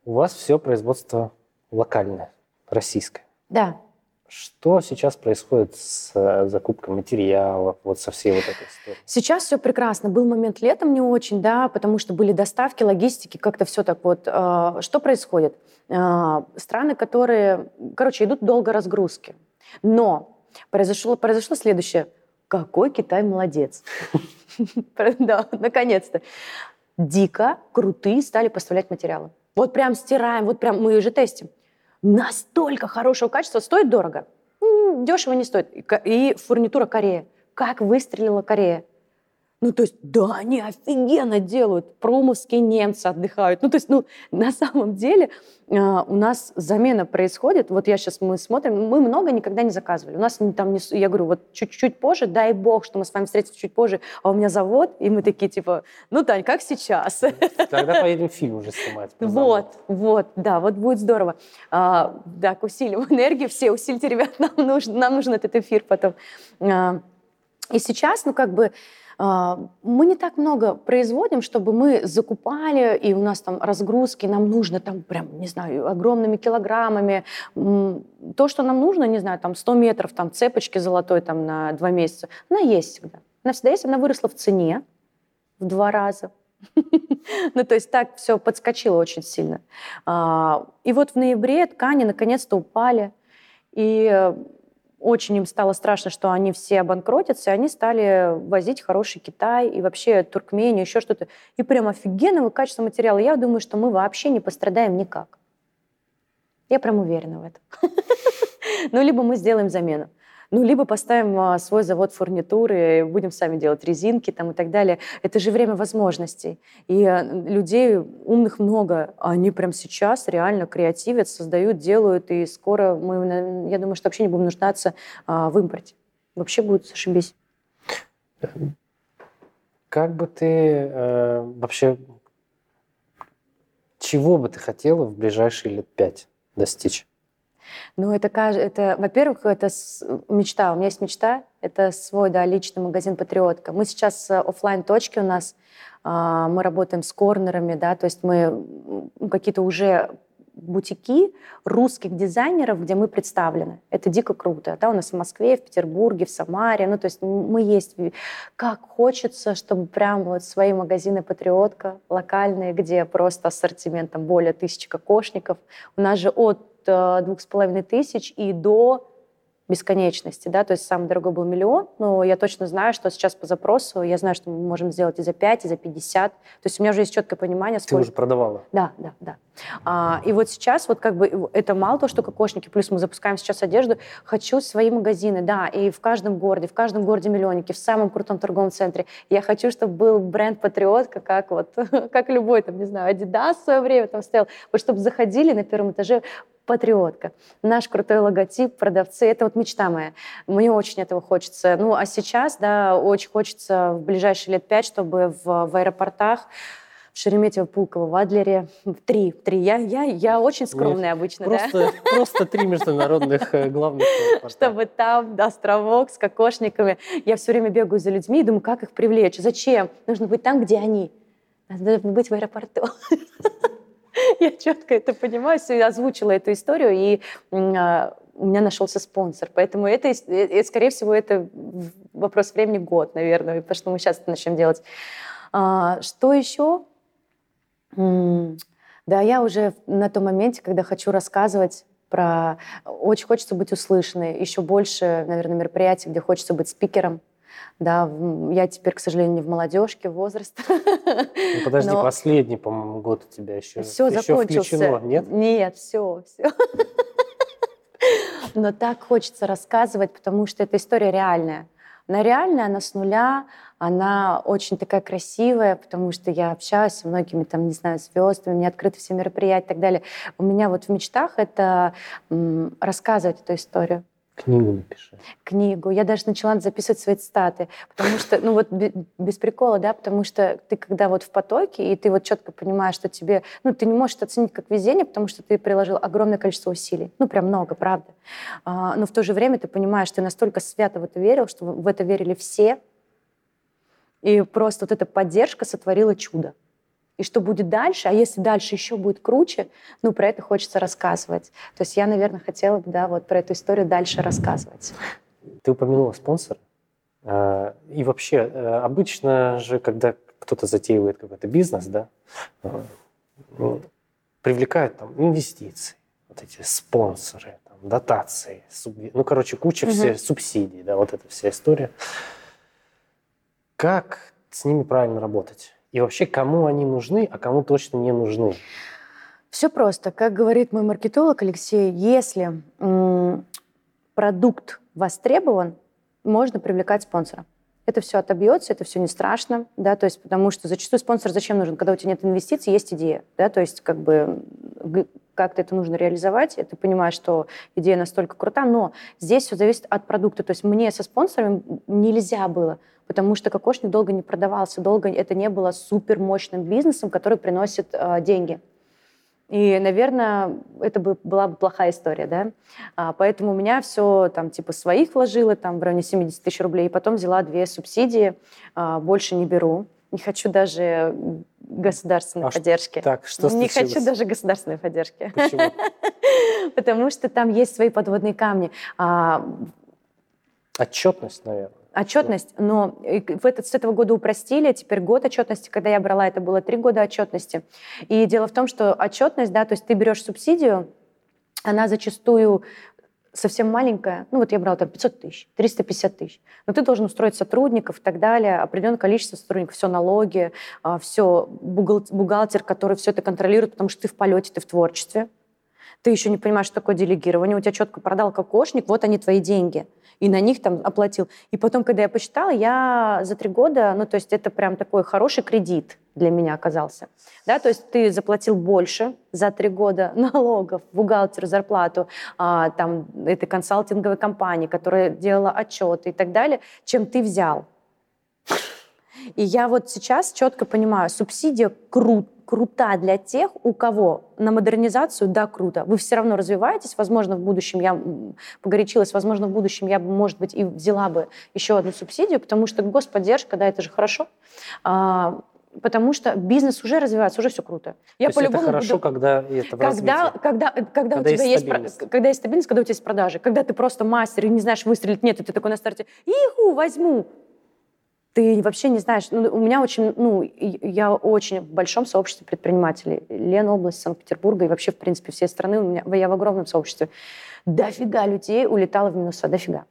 У вас все производство локальное, российское. Да. Что сейчас происходит с э, закупкой материалов, вот со всей вот этой историей? Сейчас все прекрасно. Был момент летом не очень, да, потому что были доставки, логистики, как-то все так вот. Э, что происходит? Э, страны, которые, короче, идут долго разгрузки. Но произошло, произошло следующее. Какой Китай молодец. *laughs* Да, наконец-то. Дико крутые стали поставлять материалы. Вот прям стираем, вот прям мы же тестим настолько хорошего качества, стоит дорого. Дешево не стоит. И фурнитура Корея. Как выстрелила Корея. Ну, то есть, да, они офигенно делают. Промовские немцы отдыхают. Ну, то есть, ну, на самом деле э, у нас замена происходит. Вот я сейчас, мы смотрим, мы много никогда не заказывали. У нас там, не, я говорю, вот чуть-чуть позже, дай бог, что мы с вами встретимся чуть позже, а у меня завод, и мы такие, типа, ну, Тань, как сейчас? *laughs* Тогда поедем фильм уже снимать. Вот, вот, да, вот будет здорово. А, так, усилим энергию, все усильте, ребят, *laughs* нам нужен, нам нужен этот эфир потом. А, и сейчас, ну, как бы, а, мы не так много производим, чтобы мы закупали, и у нас там разгрузки, нам нужно там прям, не знаю, огромными килограммами. То, что нам нужно, не знаю, там 100 метров там цепочки золотой там на два месяца, она есть всегда. Она всегда есть, она выросла в цене в два раза. *laughs* Ну, то есть так все подскочило очень сильно. А, и вот в ноябре ткани наконец-то упали. И очень им стало страшно, что они все обанкротятся, и они стали возить хороший Китай и вообще Туркмению, еще что-то. И прям офигенного качества материала. Я думаю, что мы вообще не пострадаем никак. Я прям уверена в этом. *laughs* Ну, либо мы сделаем замену. Ну, либо поставим а, свой завод фурнитуры, будем сами делать резинки там и так далее. Это же время возможностей. И а, людей умных много. Они прям сейчас реально креативят, создают, делают. И скоро мы, я думаю, что вообще не будем нуждаться а, в импорте. Вообще будет зашибись. Как бы ты э, вообще... Чего бы ты хотела в ближайшие лет пять достичь? Ну, это, это во-первых, это мечта. У меня есть мечта. Это свой, да, личный магазин «Патриотка». Мы сейчас э, офлайн точки у нас. А, мы работаем с корнерами, да, то есть мы какие-то уже бутики русских дизайнеров, где мы представлены. Это дико круто. Да, у нас в Москве, в Петербурге, в Самаре. Ну, то есть мы есть. Как хочется, чтобы прям вот свои магазины «Патриотка» локальные, где просто ассортимент там более тысячи кокошников. У нас же от двух с половиной тысяч и до бесконечности, да, то есть самый дорогой был миллион, но я точно знаю, что сейчас по запросу, я знаю, что мы можем сделать и за 5, и за 50, то есть у меня уже есть четкое понимание, сколько... Ты уже продавала? Да, да, да. А, и вот сейчас вот как бы это мало то, что кокошники, плюс мы запускаем сейчас одежду, хочу свои магазины, да, и в каждом городе, в каждом городе миллионники, в самом крутом торговом центре. Я хочу, чтобы был бренд Патриотка, как вот, *laughs* как любой, там, не знаю, Adidas в свое время там стоял, вот чтобы заходили на первом этаже, патриотка. Наш крутой логотип, продавцы, это вот мечта моя. Мне очень этого хочется. Ну, а сейчас, да, очень хочется в ближайшие лет пять, чтобы в, в аэропортах в Шереметьево, Пулково, в Адлере. Три. Три. Я, я, я очень скромная Нет, обычно, просто, да? Просто три международных э, главных Чтобы там, да, островок с кокошниками. Я все время бегаю за людьми и думаю, как их привлечь? Зачем? Нужно быть там, где они. Надо быть в аэропорту. *laughs* *laughs* Я четко это понимаю, я озвучила эту историю, и а, у меня нашелся спонсор. Поэтому это, э, скорее всего, это вопрос времени год, наверное, потому что мы сейчас это начнем делать. А, что еще? Да, я уже на том моменте, когда хочу рассказывать про... Очень хочется быть услышанной. Еще больше, наверное, мероприятий, где хочется быть спикером. Да, я теперь, к сожалению, не в молодежке, возраст. Ну, подожди, Но... последний, по-моему, год у тебя еще, все еще закончился. включено, нет? Нет, все, все. Но так хочется рассказывать, потому что эта история реальная. Она реальная, она с нуля, она очень такая красивая, потому что я общаюсь с многими, там, не знаю, звездами, мне открыты все мероприятия и так далее. У меня вот в мечтах это м, рассказывать эту историю. Книгу напиши. Книгу. Я даже начала записывать свои цитаты, потому что, ну вот без прикола, да, потому что ты когда вот в потоке, и ты вот четко понимаешь, что тебе, ну ты не можешь оценить как везение, потому что ты приложил огромное количество усилий. Ну прям много, правда. А, но в то же время ты понимаешь, ты настолько свято в это верил, что в это верили все, и просто вот эта поддержка сотворила чудо и что будет дальше, а если дальше еще будет круче, ну, про это хочется рассказывать. То есть я, наверное, хотела бы, да, вот про эту историю дальше рассказывать. Ты упомянула спонсора. И вообще, э, обычно же, когда кто-то затеивает какой-то бизнес, да, э, ну, привлекают там инвестиции, вот эти спонсоры, там, дотации, суб... ну, короче, куча угу. все субсидий, да, вот эта вся история. Как с ними правильно работать? И вообще, кому они нужны, а кому точно не нужны? Все просто. Как говорит мой маркетолог Алексей, если м- продукт востребован, можно привлекать спонсора. Это все отобьется, это все не страшно, да, то есть потому что зачастую спонсор зачем нужен, когда у тебя нет инвестиций, есть идея, да, то есть как бы как-то это нужно реализовать, ты понимаешь, что идея настолько крута, но здесь все зависит от продукта, то есть мне со спонсорами нельзя было, потому что кокошник долго не продавался, долго это не было супер мощным бизнесом, который приносит э, деньги. И, наверное, это бы была бы плохая история, да. А, поэтому у меня все там типа своих вложила, там в районе 70 тысяч рублей, и потом взяла две субсидии, а, больше не беру. Не хочу даже государственной а поддержки. Так, что Не хочу даже государственной поддержки. Почему? *laughs* Потому что там есть свои подводные камни. А, Отчетность, наверное отчетность, но в этот, с этого года упростили, теперь год отчетности, когда я брала, это было три года отчетности. И дело в том, что отчетность, да, то есть ты берешь субсидию, она зачастую совсем маленькая, ну вот я брала там 500 тысяч, 350 тысяч, но ты должен устроить сотрудников и так далее, определенное количество сотрудников, все налоги, а, все бухгалтер, который все это контролирует, потому что ты в полете, ты в творчестве, ты еще не понимаешь, что такое делегирование, у тебя четко продал кокошник, вот они твои деньги – и на них там оплатил. И потом, когда я посчитала, я за три года, ну, то есть это прям такой хороший кредит для меня оказался. Да, то есть ты заплатил больше за три года *laughs* налогов, бухгалтеру, зарплату, а, там, этой консалтинговой компании, которая делала отчеты и так далее, чем ты взял. И я вот сейчас четко понимаю, субсидия крут, крута для тех, у кого на модернизацию, да, круто. Вы все равно развиваетесь, возможно, в будущем я погорячилась, возможно, в будущем я бы, может быть, и взяла бы еще одну субсидию, потому что господдержка, да, это же хорошо. А, потому что бизнес уже развивается, уже все круто. Я по-любому это хорошо, буду... когда это в когда, когда, когда, когда, у тебя есть, есть когда есть стабильность, когда у тебя есть продажи, когда ты просто мастер и не знаешь выстрелить, нет, и ты такой на старте, иху, возьму, ты вообще не знаешь. Ну, у меня очень, ну, я очень в большом сообществе предпринимателей. Ленобласть, Санкт-Петербурга и вообще, в принципе, всей страны. У меня, я в огромном сообществе. Дофига людей улетало в минуса, дофига.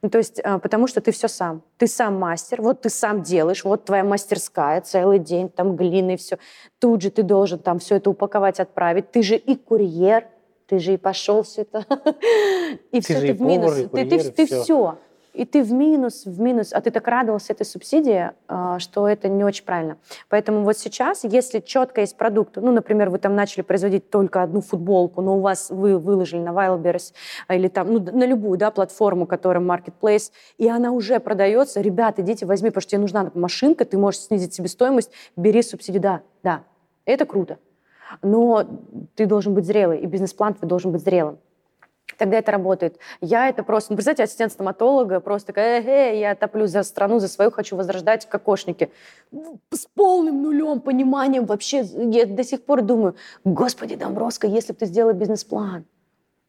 Ну, то есть, а, потому что ты все сам. Ты сам мастер, вот ты сам делаешь, вот твоя мастерская целый день, там глины, все. Тут же ты должен там все это упаковать, отправить. Ты же и курьер, ты же и пошел все *laughs* это. И все ты в минус. Ты все и ты в минус, в минус, а ты так радовался этой субсидии, а, что это не очень правильно. Поэтому вот сейчас, если четко есть продукт, ну, например, вы там начали производить только одну футболку, но у вас вы выложили на Wildberries или там, ну, на любую, да, платформу, которая Marketplace, и она уже продается, ребят, идите, возьми, потому что тебе нужна машинка, ты можешь снизить себестоимость, бери субсидию, да, да, это круто. Но ты должен быть зрелый, и бизнес-план твой должен быть зрелым. Тогда это работает. Я это просто, ну, представьте, ассистент стоматолога, просто такая, э, я топлю за страну, за свою, хочу возрождать кокошники. С полным нулем пониманием вообще. Я до сих пор думаю, господи, Домбровская, если бы ты сделала бизнес-план,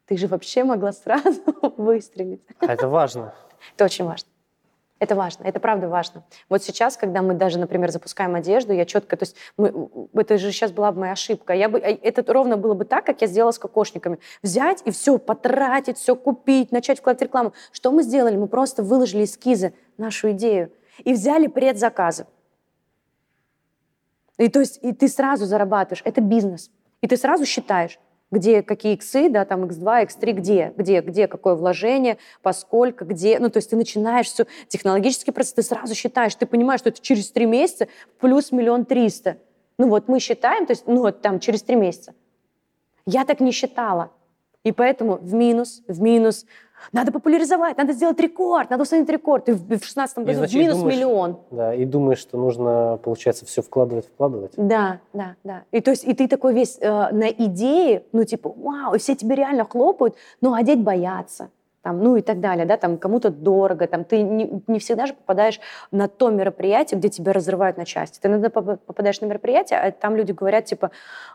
ты же вообще могла сразу *laughs* выстрелить. А это важно. Это очень важно. Это важно, это правда важно. Вот сейчас, когда мы даже, например, запускаем одежду, я четко, то есть мы, это же сейчас была бы моя ошибка. Я бы, э, это ровно было бы так, как я сделала с кокошниками. Взять и все, потратить, все купить, начать вкладывать рекламу. Что мы сделали? Мы просто выложили эскизы, нашу идею, и взяли предзаказы. И то есть и ты сразу зарабатываешь. Это бизнес. И ты сразу считаешь, где какие иксы, да, там x2, x3, где, где, где какое вложение, поскольку, где, ну, то есть ты начинаешь все, технологический процесс, ты сразу считаешь, ты понимаешь, что это через три месяца плюс миллион триста. Ну, вот мы считаем, то есть, ну, вот там через три месяца. Я так не считала. И поэтому в минус, в минус, надо популяризовать, надо сделать рекорд, надо установить рекорд. И в 2016 году значит, минус думаешь, миллион. Да, и думаешь, что нужно, получается, все вкладывать, вкладывать. Да, да, да. И то есть, и ты такой весь э, на идее, ну типа, вау, и все тебе реально хлопают, но одеть боятся. Там, ну и так далее, да, там кому-то дорого, там ты не, не всегда же попадаешь на то мероприятие, где тебя разрывают на части. Ты иногда попадаешь на мероприятие, а там люди говорят типа,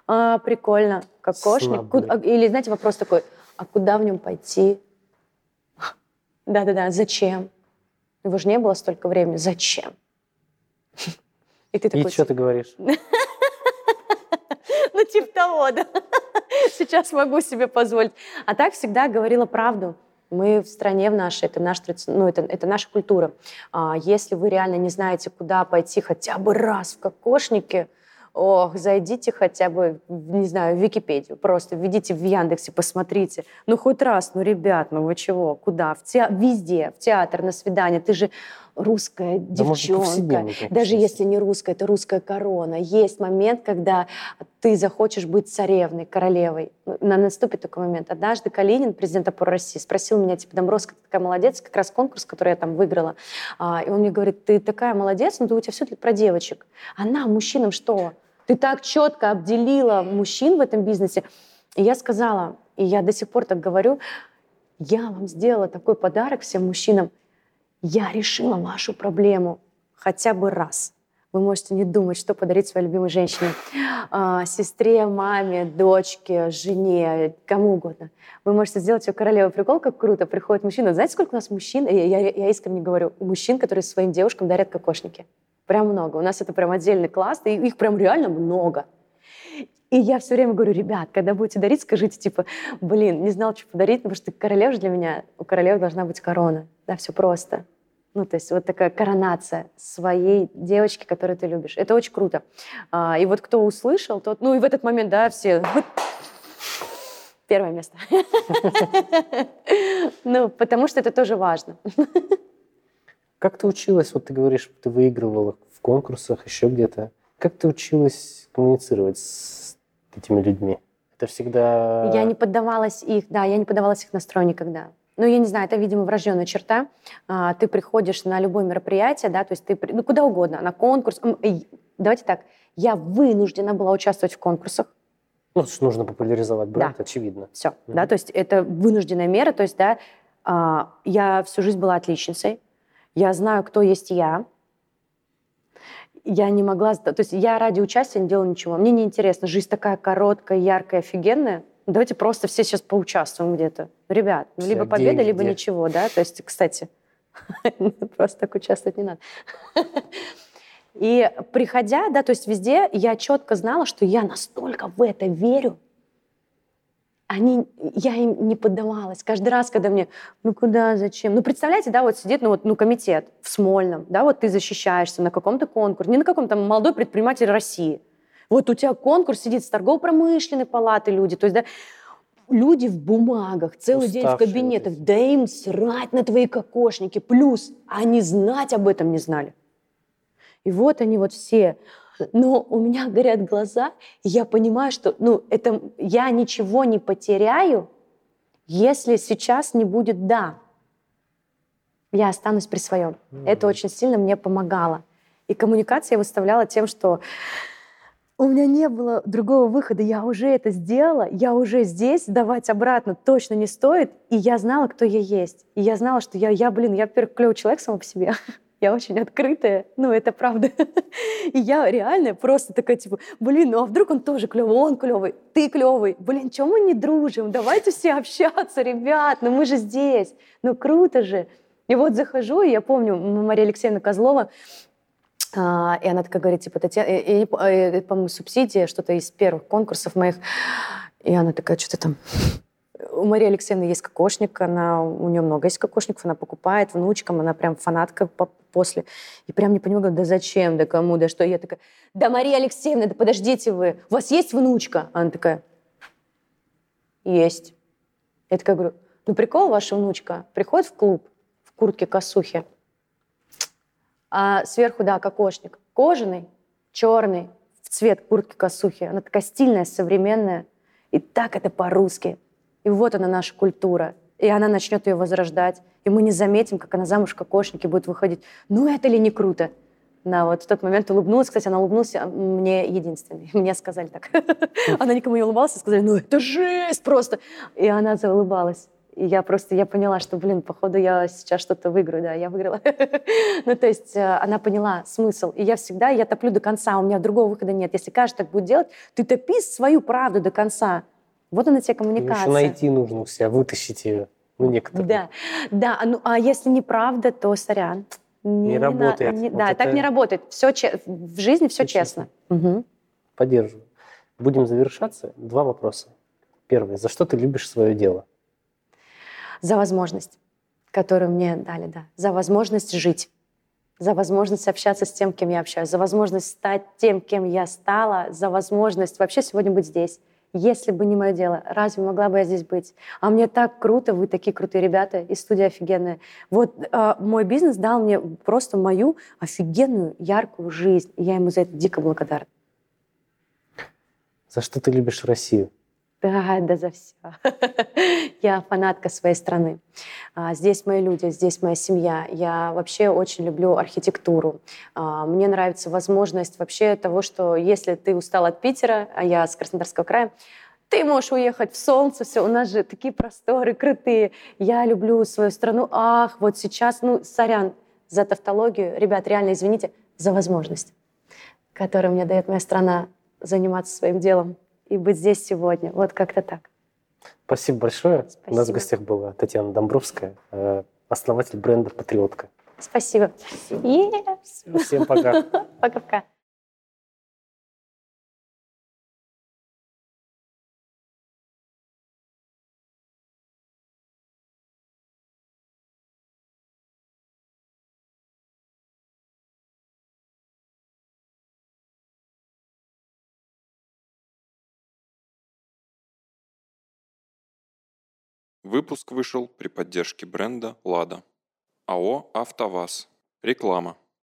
а, прикольно, кокошник, Куда, или знаете вопрос такой, а куда в нем пойти? Да-да-да, зачем? Его же не было столько времени. Зачем? И ты такой... И что ты говоришь? *laughs* Ну, типа того, да. *laughs* Сейчас могу себе позволить. А так всегда говорила правду. Мы в стране в нашей, это, наш, ну, это, это наша культура. А если вы реально не знаете, куда пойти хотя бы раз в кокошнике, ох, зайдите хотя бы, не знаю, в Википедию, просто введите в Яндексе, посмотрите. Ну, хоть раз, ну, ребят, ну вы чего, куда? В те... Везде, в театр, на свидание. Ты же русская девчонка. Да, Даже если не русская, это русская корона. Есть момент, когда ты захочешь быть царевной, королевой. На наступит такой момент. Однажды Калинин, президент опоры России, спросил меня, типа, Домбровская, ты такая молодец, как раз конкурс, который я там выиграла. А, и он мне говорит, ты такая молодец, но у тебя все про девочек. А нам, мужчинам, что? Ты так четко обделила мужчин в этом бизнесе. И я сказала, и я до сих пор так говорю, я вам сделала такой подарок всем мужчинам я решила вашу проблему хотя бы раз. Вы можете не думать, что подарить своей любимой женщине. А, сестре, маме, дочке, жене, кому угодно. Вы можете сделать ее королевой. Прикол, как круто. Приходит мужчина. Знаете, сколько у нас мужчин? Я, я, я искренне говорю. Мужчин, которые своим девушкам дарят кокошники. Прям много. У нас это прям отдельный класс. И их прям реально много. И я все время говорю, ребят, когда будете дарить, скажите, типа, блин, не знал, что подарить, потому что королева же для меня, у королевы должна быть корона. Да, все просто. Ну, то есть вот такая коронация своей девочки, которую ты любишь. Это очень круто. А, и вот кто услышал, тот... Ну, и в этот момент, да, все... Первое место. *laughs* Ну, потому что это тоже важно. Как ты училась, вот ты говоришь, ты выигрывала в конкурсах, еще где-то. Как ты училась коммуницировать с этими людьми? Это всегда... Я не поддавалась их, да, я не поддавалась их настрою никогда ну, я не знаю, это, видимо, врожденная черта. А, ты приходишь на любое мероприятие, да, то есть ты, ну, куда угодно, на конкурс. Давайте так, я вынуждена была участвовать в конкурсах. Ну, нужно популяризовать бренд, да. очевидно. Все, mm-hmm. да, то есть это вынужденная мера, то есть, да, а, я всю жизнь была отличницей, я знаю, кто есть я, я не могла... То есть я ради участия не делала ничего. Мне не интересно. Жизнь такая короткая, яркая, офигенная. Давайте просто все сейчас поучаствуем где-то. Ребят, ну, либо победа, где, либо где? ничего, да? То есть, кстати, *laughs* Просто так участвовать не надо. И приходя, да, то есть везде я четко знала, что я настолько в это верю, они, я им не поддавалась. Каждый раз, когда мне, ну куда, зачем? Ну представляете, да, вот сидит, ну вот, ну комитет в Смольном, да, вот ты защищаешься на каком-то конкурсе, не на каком-то молодой предприниматель России. Вот у тебя конкурс сидит с торгово-промышленной палаты люди, то есть, да, люди в бумагах, целый Уставшие день в кабинетах, да им срать на твои кокошники. Плюс они знать об этом не знали. И вот они вот все. Но у меня горят глаза, и я понимаю, что ну, это, я ничего не потеряю, если сейчас не будет «да». Я останусь при своем. Mm-hmm. Это очень сильно мне помогало. И коммуникация я выставляла тем, что у меня не было другого выхода, я уже это сделала, я уже здесь, давать обратно точно не стоит, и я знала, кто я есть. И я знала, что я, я блин, я, во-первых, клевый человек сама по себе, *laughs* я очень открытая, ну, это правда. *laughs* И я реально просто такая, типа, блин, ну а вдруг он тоже клевый, он клевый, ты клевый, блин, чем мы не дружим, давайте все *laughs* общаться, ребят, ну мы же здесь, ну круто же. И вот захожу, и я помню, Мария Алексеевна Козлова, а, и она такая говорит, типа, Татьяна, по-моему, субсидия, что-то из первых конкурсов моих. И она такая, что-то там... У Марии Алексеевны есть кокошник, она, у нее много есть кокошников, она покупает внучкам, она прям фанатка после. И прям не понимаю, да зачем, да кому, да что. И я такая, да, Мария Алексеевна, да подождите вы, у вас есть внучка? Она такая, есть. Я такая говорю, ну прикол, ваша внучка приходит в клуб в куртке-косухе, а сверху, да, кокошник. Кожаный, черный, в цвет куртки-косухи. Она такая стильная, современная. И так это по-русски. И вот она наша культура. И она начнет ее возрождать. И мы не заметим, как она замуж в кокошнике будет выходить. Ну это ли не круто? На вот в тот момент улыбнулась. Кстати, она улыбнулась мне единственной. *laughs* Мне сказали так. Она никому не улыбалась, и сказали, ну это жесть просто. И она заулыбалась. И я просто, я поняла, что, блин, походу я сейчас что-то выиграю, да, я выиграла. *laughs* ну, то есть э, она поняла смысл. И я всегда, я топлю до конца, у меня другого выхода нет. Если каждый так будет делать, ты топи свою правду до конца. Вот она тебе коммуникация. Еще найти нужно у себя, вытащить ее. Ну, некоторые. Да, да. Ну, а если неправда, то сорян. Не, не работает. Не, вот да, это... так не работает. Все че... В жизни все, все честно. честно. Угу. Поддерживаю. Будем завершаться. Два вопроса. Первый. За что ты любишь свое дело? за возможность, которую мне дали, да, за возможность жить, за возможность общаться с тем, кем я общаюсь, за возможность стать тем, кем я стала, за возможность вообще сегодня быть здесь. Если бы не мое дело, разве могла бы я здесь быть? А мне так круто, вы такие крутые ребята, и студия офигенная. Вот э, мой бизнес дал мне просто мою офигенную, яркую жизнь, и я ему за это дико благодарна. За что ты любишь Россию? Да, да за все. *laughs* я фанатка своей страны. А, здесь мои люди, здесь моя семья. Я вообще очень люблю архитектуру. А, мне нравится возможность вообще того, что если ты устал от Питера, а я с Краснодарского края, ты можешь уехать в солнце, все, у нас же такие просторы крутые. Я люблю свою страну. Ах, вот сейчас, ну, сорян за тавтологию. Ребят, реально извините за возможность, которую мне дает моя страна заниматься своим делом и быть здесь сегодня. Вот как-то так. Спасибо большое. Спасибо. У нас в гостях была Татьяна Домбровская, э, основатель бренда «Патриотка». Спасибо. Yes. Всем пока. *laughs* Пока-пока. Выпуск вышел при поддержке бренда «Лада». АО «АвтоВАЗ». Реклама.